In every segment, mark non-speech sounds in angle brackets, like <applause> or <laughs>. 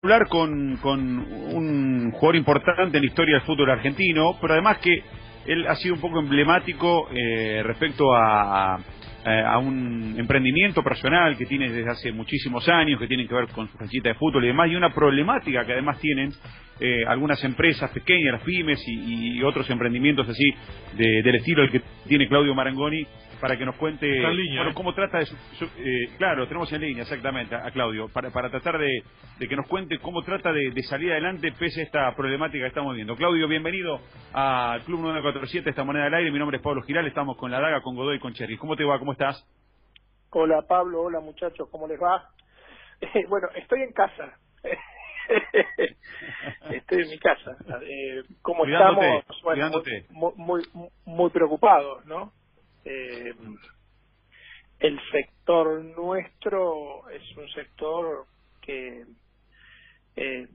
hablar con, con un jugador importante en la historia del fútbol argentino, pero además que él ha sido un poco emblemático eh, respecto a, un emprendimiento personal que tiene desde hace muchísimos años, que tiene que ver con su canchita de fútbol y demás, y una problemática que además tienen eh, algunas empresas pequeñas, las pymes y, otros emprendimientos así del estilo el que tiene Claudio Marangoni para que nos cuente bueno, ¿eh? cómo trata de eh, claro tenemos en línea exactamente a, Claudio para, para tratar de, que nos cuente cómo trata de, salir adelante pese a esta problemática que estamos viendo. Claudio bienvenido al Club 947 esta moneda del aire. Mi nombre es Pablo Giral estamos con la daga con Godoy y con Cherry cómo te va cómo estás hola Pablo. Hola muchachos. Cómo les va bueno estoy en casa. <laughs> Estoy en mi casa. Eh, cómo estamos bueno, muy, muy muy preocupados no eh, el sector nuestro es un sector que eh,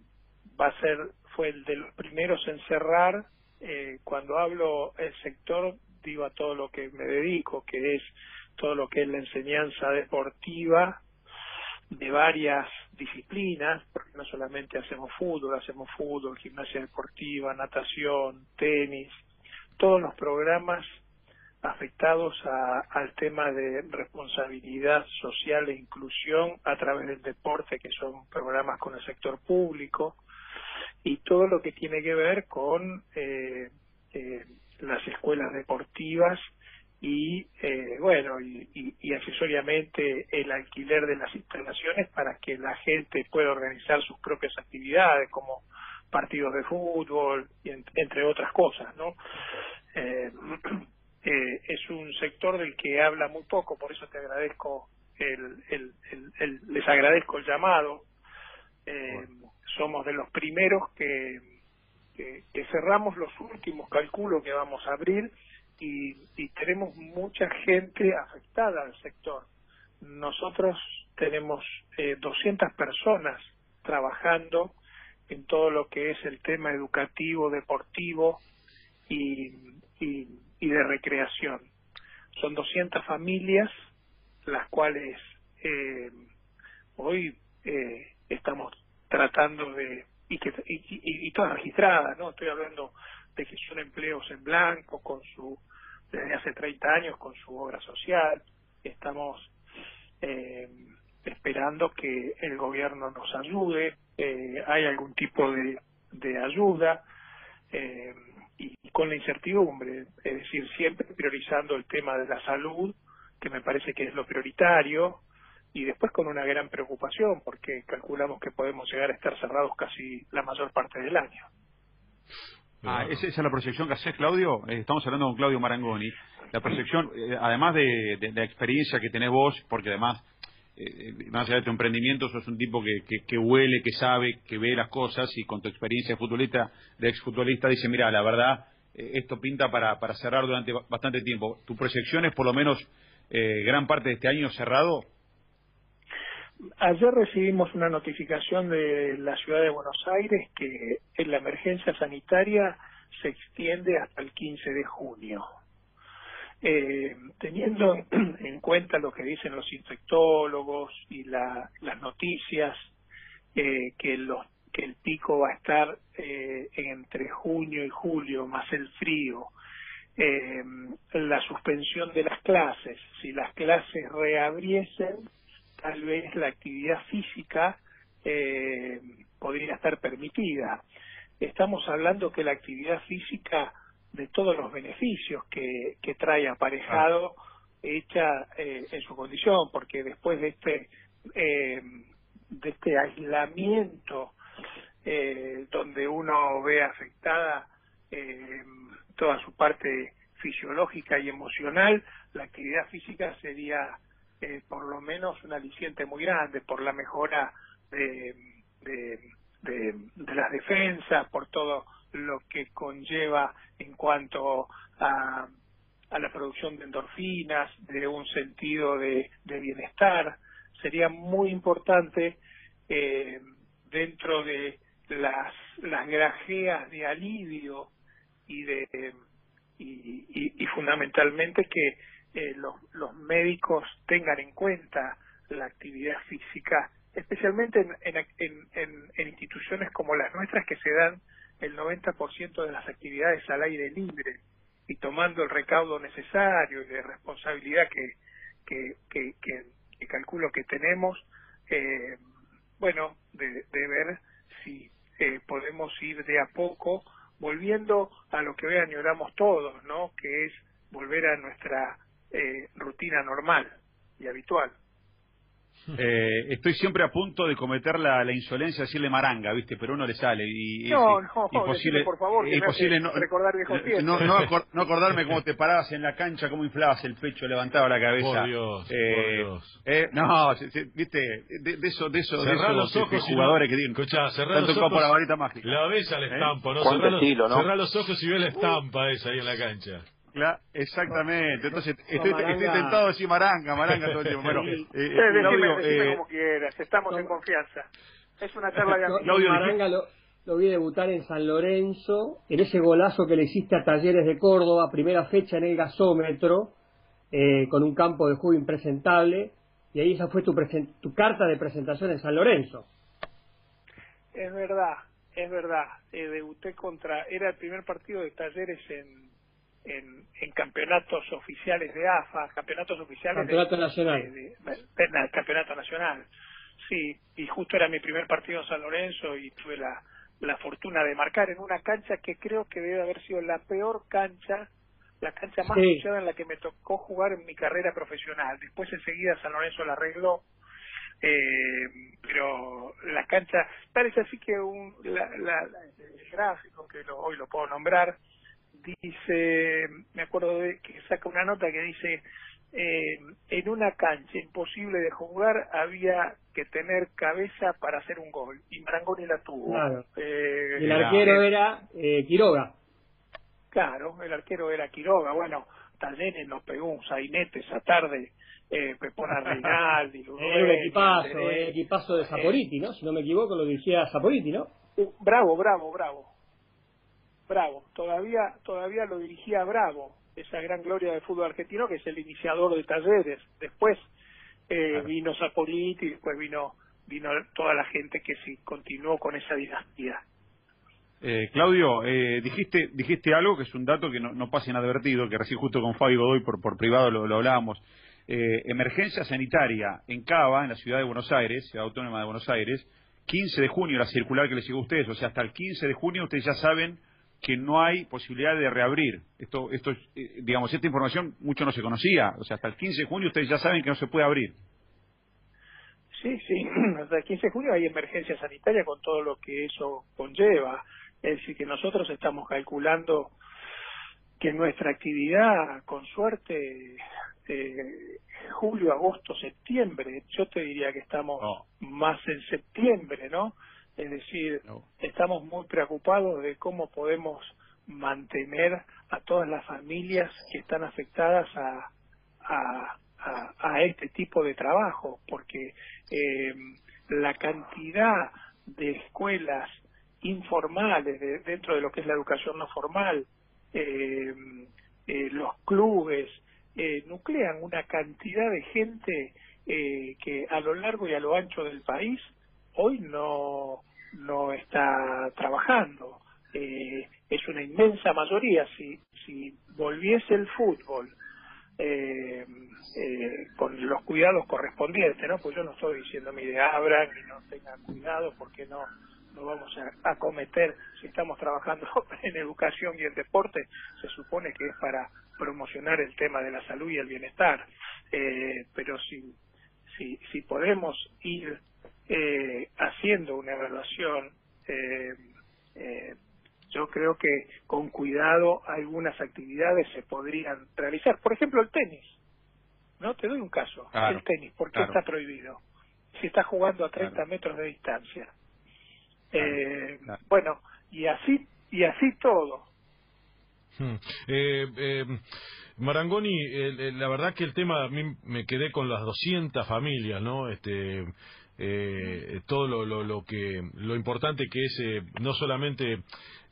va a ser fue el de los primeros en cerrar. Eh, cuando hablo el sector digo a todo lo que me dedico que es todo lo que es la enseñanza deportiva de varias disciplinas, porque no solamente hacemos fútbol, hacemos fútbol, gimnasia deportiva, natación, tenis, todos los programas afectados a, al tema de responsabilidad social e inclusión a través del deporte, que son programas con el sector público, y todo lo que tiene que ver con eh, eh, las escuelas deportivas y eh, bueno y, y, y, accesoriamente el alquiler de las instalaciones para que la gente pueda organizar sus propias actividades como partidos de fútbol y entre otras cosas no <clears throat> eh, es un sector del que habla muy poco, por eso te agradezco el, el, el, les agradezco el llamado. Eh, somos de los primeros que, que, cerramos los últimos cálculos que vamos a abrir y, y tenemos mucha gente afectada al sector. Nosotros tenemos eh, 200 personas trabajando en todo lo que es el tema educativo, deportivo y, y y de recreación. Son 200 familias las cuales eh, hoy eh, estamos tratando de y que y, todas registradas, no estoy hablando de que son empleos en blanco con su desde hace 30 años con su obra social. Estamos eh, esperando que el gobierno nos ayude. Eh, hay algún tipo de, de ayuda. Eh, y con la incertidumbre, es decir, siempre priorizando el tema de la salud, que me parece que es lo prioritario, y después con una gran preocupación, porque calculamos que podemos llegar a estar cerrados casi la mayor parte del año. Ah, ¿esa, es la proyección que haces, Claudio? Eh, estamos hablando con Claudio Marangoni. La proyección, eh, además de, de, la experiencia que tenés vos, porque además eh, más allá de tu emprendimiento, sos un tipo que, que, huele, que sabe, que ve las cosas y con tu experiencia de futbolista, de exfutbolista, dice, mira, la verdad, eh, esto pinta para, para cerrar durante bastante tiempo. ¿Tu proyección es por lo menos eh, gran parte de este año cerrado? Ayer recibimos una notificación de la ciudad de Buenos Aires que en la emergencia sanitaria se extiende hasta el 15 de junio eh, teniendo <clears throat> en cuenta lo que dicen los infectólogos y la, las noticias eh, que los que el pico va a estar eh, entre junio y julio más el frío eh, la suspensión de las clases. Si las clases reabriesen tal vez la actividad física eh, podría estar permitida. Estamos hablando que la actividad física de todos los beneficios que, que trae aparejado hecha eh, en su condición, porque después de este eh, de este aislamiento eh, donde uno ve afectada eh, toda su parte fisiológica y emocional, la actividad física sería eh, por lo menos un aliciente muy grande por la mejora de, de, de, de las defensas, por todo lo que conlleva en cuanto a, a la producción de endorfinas, de un sentido de, bienestar. Sería muy importante eh, dentro de las, las grajeas de alivio y de y, fundamentalmente que eh, los, los médicos tengan en cuenta la actividad física especialmente en, en, en, instituciones como las nuestras que se dan el 90% de las actividades al aire libre y tomando el recaudo necesario y de responsabilidad que, que, que, calculo que tenemos, eh, bueno, de, de, ver si eh, podemos ir de a poco volviendo a lo que hoy añoramos todos, ¿no? Que es volver a nuestra eh, rutina normal y habitual. Eh, estoy siempre a punto de cometer la, la insolencia, decirle maranga, ¿viste? Pero uno le sale. Y, no, no, imposible, por favor, imposible no, recordar no, no, acordarme cómo te parabas en la cancha, cómo inflabas el pecho, levantabas la cabeza. Por Dios, eh, por Dios. Eh, no, ¿viste? De, de, eso, de eso, de esos los ojos jugadores que tienen. Escuchá, cerrá los ojos. la varita mágica. La ves a la ¿Eh? estampa, ¿no? Cerrá los, ¿no? los ojos y ves la estampa esa ahí en la cancha exactamente. Entonces, estoy, estoy, tentado de decir maranga, maranga todo el tiempo. Bueno, eh, eh, como quieras, estamos en confianza. Es una <laughs> charla de amigos. Maranga lo, lo, vi debutar en San Lorenzo, en ese golazo que le hiciste a Talleres de Córdoba, primera fecha en el gasómetro, eh, con un campo de juego impresentable, y ahí esa fue tu, tu carta de presentación en San Lorenzo. Es verdad, es verdad. Eh, debuté contra, era el primer partido de Talleres en en, en campeonatos oficiales de AFA, campeonatos oficiales campeonato nacional. campeonato nacional. Sí, y justo era mi primer partido en San Lorenzo y tuve la, la fortuna de marcar en una cancha que creo que debe haber sido la peor cancha, la cancha más sí. en la que me tocó jugar en mi carrera profesional. Después enseguida San Lorenzo la arregló, eh, pero la cancha parece así que un, la, la, el gráfico que hoy lo puedo nombrar dice, me acuerdo de que saca una nota que dice, eh, en una cancha imposible de jugar había que tener cabeza para hacer un gol y Marangoni la tuvo. Eh, el arquero era eh, Quiroga. Claro, el arquero era Quiroga. Bueno, Talleres nos pegó un sainete esa tarde. Eh, Pepona Reinaldi, <laughs> Era un equipazo, el equipazo de Zaporiti, ¿no? Si no me equivoco, lo dirigía Zaporiti, ¿no? Uh, bravo, bravo, bravo. Bravo, todavía, todavía lo dirigía Bravo, esa gran gloria del fútbol argentino que es el iniciador de talleres. Después eh, vino Zapoliti y después vino, vino toda la gente que sí continuó con esa dinastía. Eh, Claudio, eh, dijiste, dijiste algo que es un dato que no, no pasa inadvertido, que recién justo con Fabio Godoy por, por privado lo, lo hablábamos. Eh, emergencia sanitaria en Cava, en la ciudad de Buenos Aires, ciudad autónoma de Buenos Aires, 15 de junio, la circular que les llegó a ustedes, o sea, hasta el 15 de junio ustedes ya saben que no hay posibilidad de reabrir. Esto, esto, eh, digamos, esta información mucho no se conocía. O sea, hasta el 15 de junio ustedes ya saben que no se puede abrir. Sí, sí. <clears throat> Hasta el 15 de junio hay emergencia sanitaria con todo lo que eso conlleva. Es decir, que nosotros estamos calculando que nuestra actividad, con suerte, eh, julio, agosto, septiembre, yo te diría que estamos más en septiembre, ¿no? Es decir, estamos muy preocupados de cómo podemos mantener a todas las familias que están afectadas a, a, a, este tipo de trabajo, porque eh, la cantidad de escuelas informales dentro de lo que es la educación no formal, eh, eh, los clubes, nuclean una cantidad de gente que a lo largo y a lo ancho del país hoy no, no está trabajando. Eh, es una inmensa mayoría. Si, si volviese el fútbol eh, eh, con los cuidados correspondientes, ¿no? Pues yo no estoy diciendo, mire, abran y no tengan cuidado porque no no vamos a, a cometer, si estamos trabajando <laughs> en educación y en deporte, se supone que es para promocionar el tema de la salud y el bienestar. Eh, pero si, si, si podemos ir eh, haciendo una evaluación, eh, eh, yo creo que con cuidado algunas actividades se podrían realizar. Por ejemplo, el tenis. ¿No? Te doy un caso. el tenis, ¿por qué está prohibido? Si está jugando a 30 metros de distancia. Eh, bueno, y así, y así todo. Hmm. Eh, eh, Marangoni, la verdad que el tema, a mí me quedé con las 200 familias, ¿no? Este, eh, todo lo, lo, lo, que lo importante que es eh, no solamente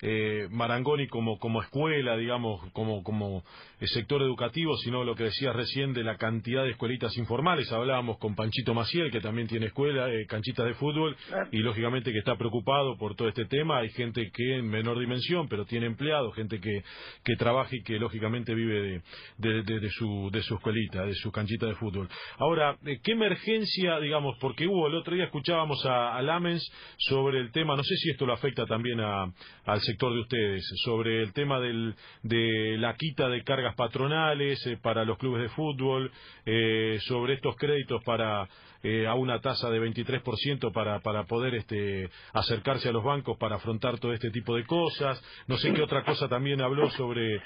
eh, Marangoni como, como escuela, digamos, como, como sector educativo, sino lo que decías recién de la cantidad de escuelitas informales. Hablábamos con Panchito Maciel, que también tiene escuela, eh, canchitas de fútbol, y lógicamente que está preocupado por todo este tema. Hay gente que en menor dimensión, pero tiene empleados, gente que, que trabaja y que lógicamente vive de, de, de, su, de su escuelita, de su canchita de fútbol. Ahora, eh, ¿qué emergencia, digamos, porque hubo, el otro día escuchábamos a, a Lamens sobre el tema, no sé si esto lo afecta también a, al sector de ustedes sobre el tema del, de la quita de cargas patronales eh, para los clubes de fútbol, eh, sobre estos créditos para eh, a una tasa de 23% para, para poder este, acercarse a los bancos para afrontar todo este tipo de cosas. No sé qué otra cosa también habló sobre,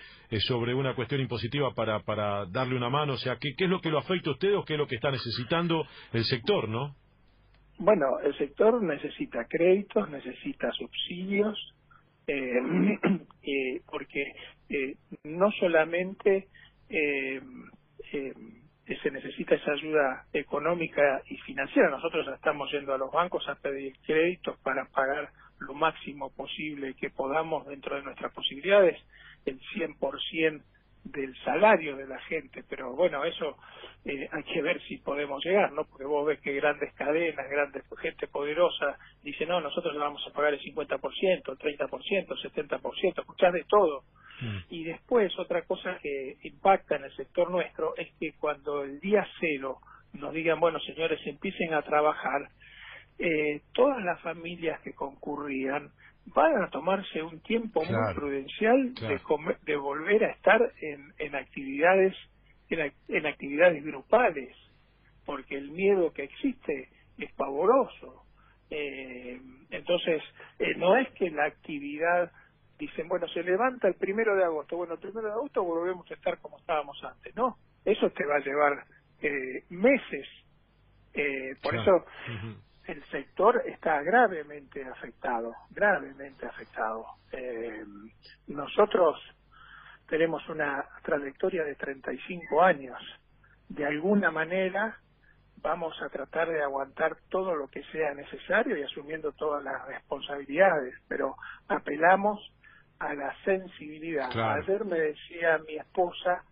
sobre una cuestión impositiva para, para darle una mano. O sea, ¿qué, ¿qué es lo que lo afecta a usted o qué es lo que está necesitando el sector, no? Bueno, el sector necesita créditos, necesita subsidios, eh, <clears throat> eh, porque eh, no solamente eh, eh, se necesita esa ayuda económica y financiera, nosotros estamos yendo a los bancos a pedir créditos para pagar lo máximo posible que podamos dentro de nuestras posibilidades, el 100% del salario de la gente, pero bueno, eso eh, hay que ver si podemos llegar, ¿no? Porque vos ves que grandes cadenas, grandes gente poderosa dice, no, nosotros le vamos a pagar el 50%, el 30%, el 70%, escuchás de todo. Mm. Y después otra cosa que impacta en el sector nuestro es que cuando el día cero nos digan, bueno, señores, empiecen a trabajar, eh, todas las familias que concurrían van a tomarse un tiempo muy prudencial de, de volver a estar en, en actividades en, actividades grupales porque el miedo que existe es pavoroso. Eh, entonces eh, no es que la actividad dicen bueno se levanta el primero de agosto bueno el primero de agosto volvemos a estar como estábamos antes no eso te va a llevar eh, meses eh, por eso el sector está gravemente afectado, gravemente afectado. Eh, nosotros tenemos una trayectoria de 35 años. De alguna manera vamos a tratar de aguantar todo lo que sea necesario y asumiendo todas las responsabilidades, pero apelamos a la sensibilidad. Ayer me decía mi esposa,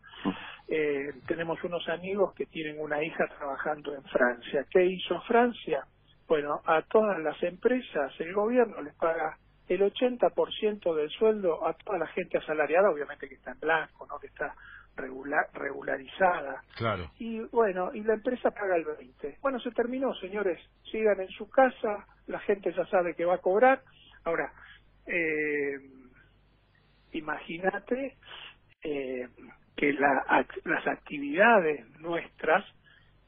eh, tenemos unos amigos que tienen una hija trabajando en Francia. ¿Qué hizo Francia? Bueno, a todas las empresas el gobierno les paga el 80% del sueldo a toda la gente asalariada, obviamente que está en blanco, ¿no? que está regular, regularizada. Claro. Y bueno, y la empresa paga el 20. Bueno, se terminó, señores. Sigan en su casa, la gente ya sabe que va a cobrar. Ahora, eh, imagínate eh, que la, las actividades nuestras,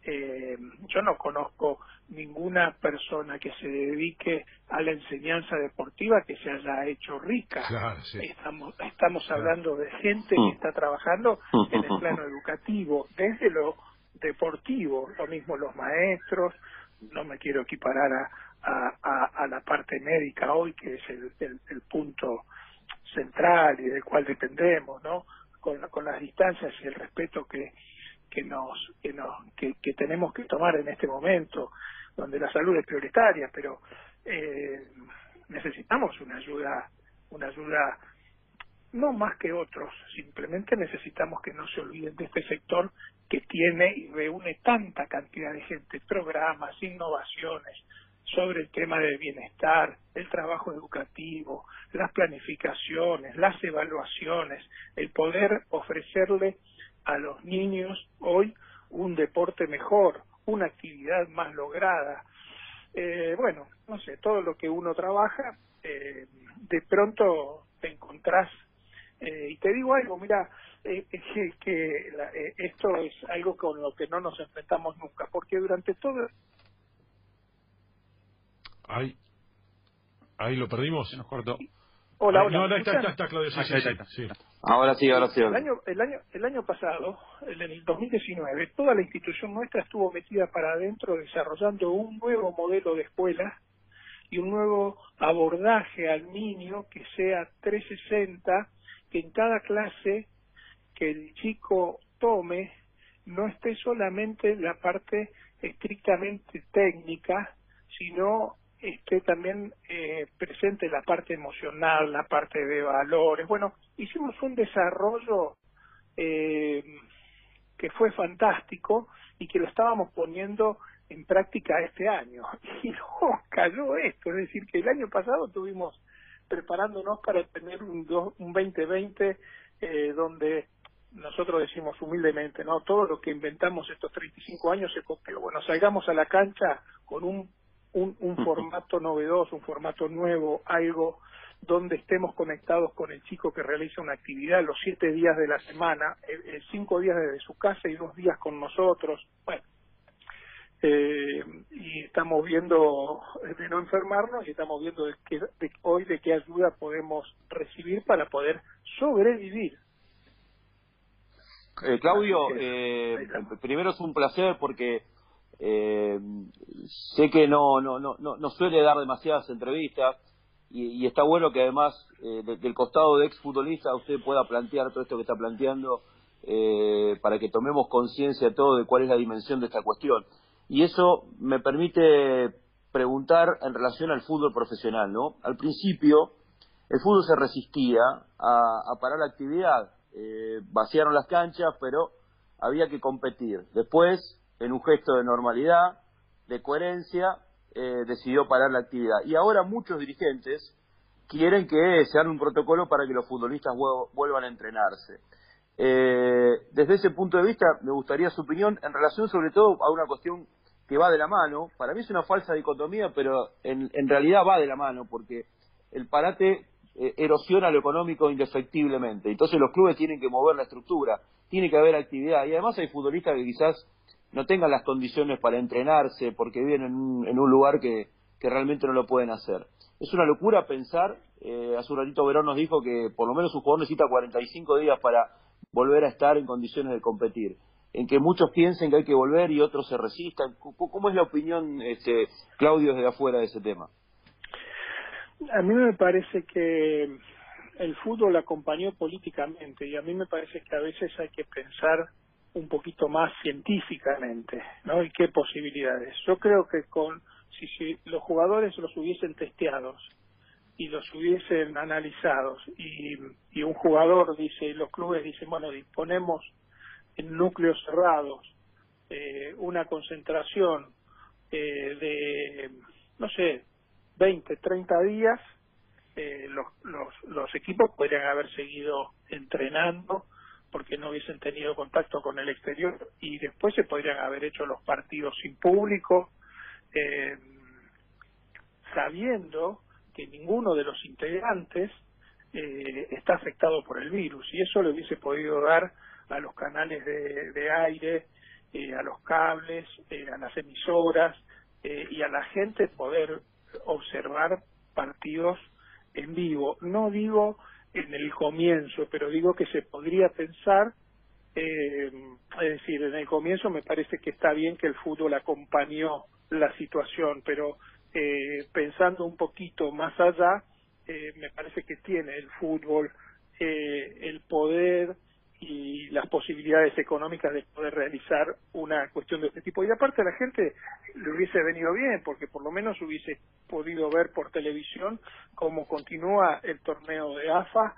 eh, yo no conozco ninguna persona que se dedique a la enseñanza deportiva que se haya hecho rica. Estamos, estamos hablando de gente que mm. está trabajando en el plano educativo, desde lo deportivo, lo mismo los maestros, no me quiero equiparar a, a, a la parte médica hoy, que es el, el, punto central y del cual dependemos, ¿no? Con, con las distancias y el respeto que, que nos que nos que, que tenemos que tomar en este momento donde la salud es prioritaria, pero eh, necesitamos una ayuda, una ayuda no más que otros, simplemente necesitamos que no se olviden de este sector que tiene y reúne tanta cantidad de gente, programas, innovaciones sobre el tema del bienestar, el trabajo educativo, las planificaciones, las evaluaciones, el poder ofrecerle a los niños hoy un deporte mejor, una actividad más lograda. Eh, bueno, no sé, todo lo que uno trabaja, eh, de pronto te encontrás. Eh, y te digo algo, mira, eh, <laughs> que, que esto es algo con lo que no nos enfrentamos nunca, porque durante todo... Ahí, ahí lo perdimos. Se nos cortó. Hola, hola. No, está, está, está, Claudio. Sí, sí, Ahora sí, ahora sí. El año, el año, el año pasado, en el 2019, toda la institución nuestra estuvo metida para adentro desarrollando un nuevo modelo de escuela y un nuevo abordaje al niño que sea 360, que en cada clase que el chico tome no esté solamente la parte estrictamente técnica, sino esté también eh, presente la parte emocional, la parte de valores. Bueno, hicimos un desarrollo eh, que fue fantástico y que lo estábamos poniendo en práctica este año. <laughs> Y luego cayó esto, es decir, que el año pasado tuvimos preparándonos para tener un, un 2020 eh, donde nosotros decimos humildemente, ¿no? Todo lo que inventamos estos 35 años se copió. Bueno, salgamos a la cancha con un, un, un formato novedoso, un formato nuevo, algo donde estemos conectados con el chico que realiza una actividad los siete días de la semana, eh, eh, cinco días desde su casa y dos días con nosotros. Bueno, eh, y estamos viendo de no enfermarnos y estamos viendo de, qué, de hoy de qué ayuda podemos recibir para poder sobrevivir. Eh, Claudio, eh, primero es un placer porque eh, sé que no, no, no, no, suele dar demasiadas entrevistas y, está bueno que además eh, del costado de exfutbolista usted pueda plantear todo esto que está planteando eh, para que tomemos conciencia todo de cuál es la dimensión de esta cuestión. Y eso me permite preguntar en relación al fútbol profesional, ¿no? Al principio el fútbol se resistía a, a parar la actividad eh, vaciaron las canchas, pero había que competir. Después, en un gesto de normalidad, de coherencia, eh, decidió parar la actividad. Y ahora muchos dirigentes quieren que se haga un protocolo para que los futbolistas vuelvan a entrenarse. Eh, desde ese punto de vista, me gustaría su opinión en relación sobre todo a una cuestión que va de la mano. Para mí es una falsa dicotomía, pero en, en realidad va de la mano, porque el parate eh, erosiona lo económico indefectiblemente. Entonces los clubes tienen que mover la estructura, tiene que haber actividad y además hay futbolistas que quizás no tengan las condiciones para entrenarse porque viven en un, lugar que, realmente no lo pueden hacer. Es una locura pensar, eh, hace un ratito Verón nos dijo que por lo menos un jugador necesita 45 días para volver a estar en condiciones de competir en que muchos piensen que hay que volver y otros se resistan. ¿Cómo es la opinión, este, Claudio, desde afuera de ese tema? A mí me parece que el fútbol acompañó políticamente y a mí me parece que a veces hay que pensar un poquito más científicamente, ¿no? Y qué posibilidades. Yo creo que con si, los jugadores los hubiesen testeados y los hubiesen analizados y, y un jugador dice y los clubes dicen bueno disponemos en núcleos cerrados eh, una concentración eh, de no sé 20, 30 días, eh, los, los, los equipos podrían haber seguido entrenando porque no hubiesen tenido contacto con el exterior y después se podrían haber hecho los partidos sin público, eh, sabiendo que ninguno de los integrantes eh, está afectado por el virus y eso le hubiese podido dar a los canales de, aire, eh, a los cables, eh, a las emisoras eh, y a la gente poder observar partidos en vivo. No digo en el comienzo, pero digo que se podría pensar, eh, es decir, en el comienzo me parece que está bien que el fútbol acompañó la situación, pero eh, pensando un poquito más allá, eh, me parece que tiene el fútbol eh, el poder y las posibilidades económicas de poder realizar una cuestión de este tipo. Y aparte a la gente le hubiese venido bien, porque por lo menos hubiese podido ver por televisión cómo continúa el torneo de AFA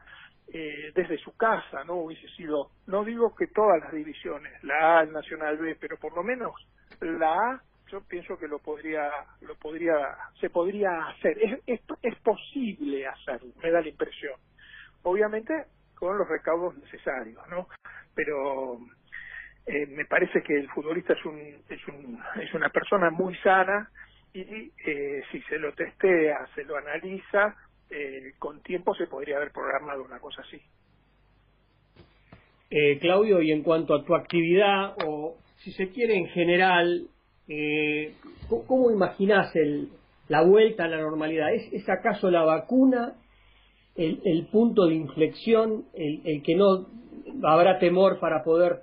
eh, desde su casa, ¿no? Hubiese sido, no digo que todas las divisiones, la A, el Nacional B, pero por lo menos la A, yo pienso que lo podría, lo podría, se podría hacer. Es, es, es posible hacerlo, me da la impresión. Obviamente con los recaudos necesarios, ¿no? Pero eh, me parece que el futbolista es, un, es, un, es una persona muy sana y eh, si se lo testea, se lo analiza, eh, con tiempo se podría haber programado una cosa así. Eh, Claudio, y en cuanto a tu actividad, o si se quiere en general, eh, ¿cómo imaginas el, la vuelta a la normalidad? ¿Es, ¿Es acaso la vacuna el, el punto de inflexión, el, el, que no habrá temor para poder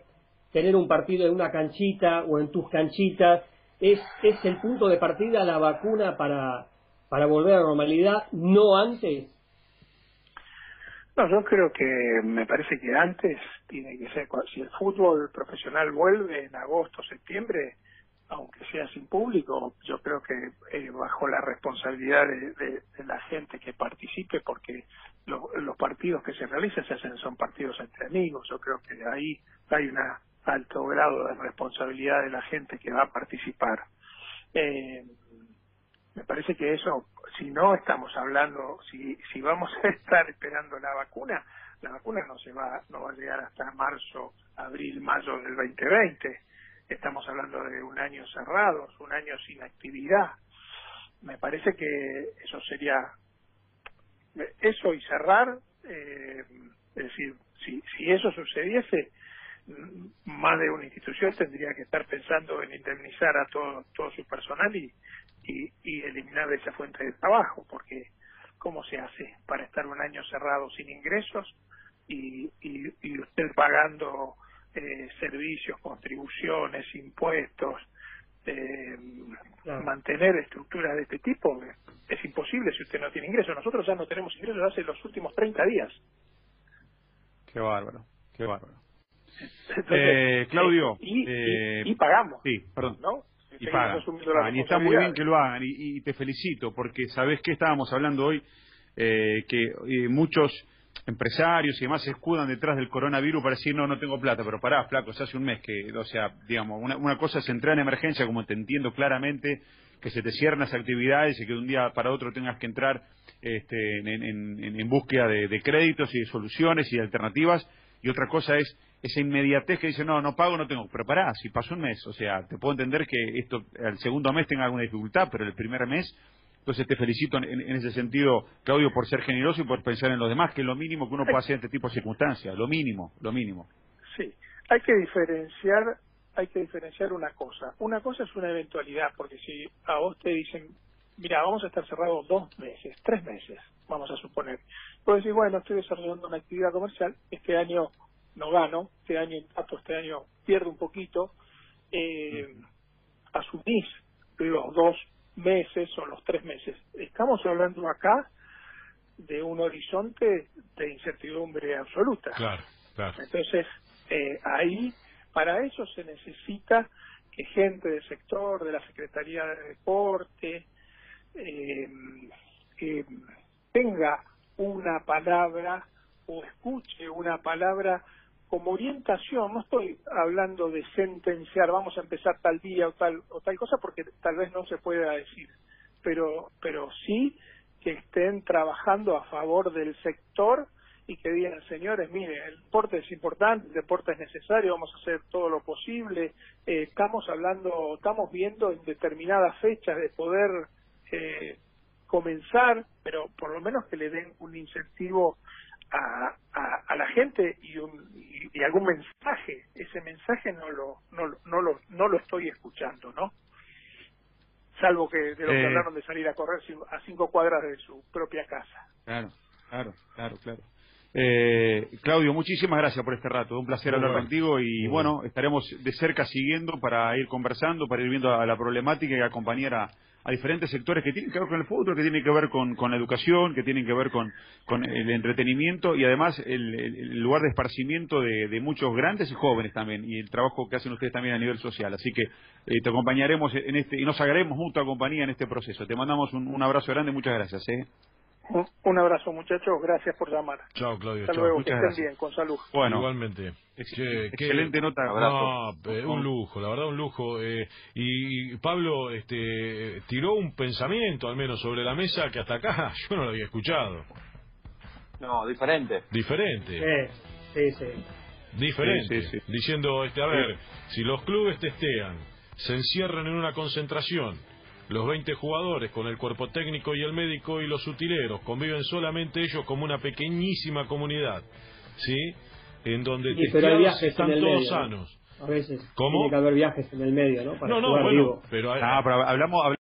tener un partido en una canchita o en tus canchitas, es, es el punto de partida la vacuna para, para volver a la normalidad, no antes. No, yo creo que me parece que antes tiene que ser, si el fútbol profesional vuelve en agosto, septiembre, público, yo creo que eh, bajo la responsabilidad de, la gente que participe, porque los partidos que se realizan se hacen son partidos entre amigos, yo creo que ahí hay un alto grado de responsabilidad de la gente que va a participar. Eh, me parece que eso, si no estamos hablando, si, si vamos a estar esperando la vacuna, la vacuna no se va, no va a llegar hasta marzo, abril, mayo del 2020 estamos hablando de un año cerrado, un año sin actividad. Me parece que eso sería, eso y cerrar, eh, es decir, si, si eso sucediese, más de una institución tendría que estar pensando en indemnizar a todo, todo su personal y, y, eliminar esa fuente de trabajo, porque ¿cómo se hace para estar un año cerrado sin ingresos y, y, y usted pagando eh, servicios, contribuciones, impuestos, eh, mantener estructuras de este tipo es imposible si usted no tiene ingresos. Nosotros ya no tenemos ingresos hace los últimos 30 días. Qué bárbaro, qué bárbaro. eh, Claudio. Eh, y, pagamos. Sí, perdón. ¿no? Y, pagan. y está muy bien que lo hagan. Y, y te felicito, porque sabes que estábamos hablando hoy, eh, que muchos empresarios y demás se escudan detrás del coronavirus para decir, no, no tengo plata, pero pará, flaco, se hace un mes que, o sea, digamos, una, una cosa es entrar en emergencia, como te entiendo claramente, que se te cierran las actividades y que de un día para otro tengas que entrar este, en, en, búsqueda de, créditos y de soluciones y de alternativas, y otra cosa es esa inmediatez que dice, no, no pago, no tengo, pero pará, si pasó un mes, o sea, te puedo entender que esto, el segundo mes tenga alguna dificultad, pero el primer mes entonces te felicito en, ese sentido, Claudio, por ser generoso y por pensar en los demás, que es lo mínimo que uno puede hacer en este tipo de circunstancias, lo mínimo, lo mínimo. Sí, hay que diferenciar, hay que diferenciar una cosa. Una cosa es una eventualidad, porque si a vos te dicen, mira, vamos a estar cerrados dos meses, tres meses, vamos a suponer. Puedes decir, bueno, estoy desarrollando una actividad comercial, este año no gano, este año empato, este año pierdo un poquito, eh, asumís los dos meses o los tres meses. Estamos hablando acá de un horizonte de incertidumbre absoluta. Claro, claro. Entonces, eh, ahí, para eso se necesita que gente del sector, de la Secretaría de Deporte, eh, que tenga una palabra o escuche una palabra como orientación, no estoy hablando de sentenciar, vamos a empezar tal día o tal o tal cosa porque tal vez no se pueda decir, pero pero sí que estén trabajando a favor del sector y que digan, señores, mire, el deporte es importante, el deporte es necesario, vamos a hacer todo lo posible, eh, estamos hablando, estamos viendo en determinadas fechas de poder eh, comenzar, pero por lo menos que le den un incentivo a, a, la gente y, un, y, algún mensaje. Ese mensaje no lo, no, no, lo, no lo estoy escuchando, ¿no? Salvo que de lo que eh. hablaron de salir a correr a cinco cuadras de su propia casa. Claro, claro, claro, claro. Eh, Claudio, muchísimas gracias por este rato. Un placer hablar contigo y bueno, estaremos de cerca siguiendo para ir conversando, para ir viendo a la problemática y acompañar a, a diferentes sectores que tienen que ver con el fútbol, que tienen que ver con, con la educación, que tienen que ver con, con el entretenimiento y además el, lugar de esparcimiento de, muchos grandes y jóvenes también y el trabajo que hacen ustedes también a nivel social. Así que eh, te acompañaremos en este y nos agarremos junto a compañía en este proceso. Te mandamos un, un abrazo grande, muchas gracias. ¿eh? Un abrazo, muchachos. Gracias por llamar. Chao, Claudio. Hasta luego. que estén bien, con salud. Bueno, igualmente. excelente nota. No, un lujo, la verdad, un lujo. Eh, y Pablo este, tiró un pensamiento, al menos, sobre la mesa que hasta acá <laughs> yo no lo había escuchado. No, diferente. Diferente. Sí, sí. Diferente. Diciendo, este, a ver, si los clubes testean, se encierran en una concentración los 20 jugadores con el cuerpo técnico y el médico y los utileros conviven solamente ellos como una pequeñísima comunidad, ¿sí? En donde están todos sanos. A veces ¿Cómo? tiene que haber viajes en el medio, ¿no? no, no, bueno, pero, ah, pero hablamos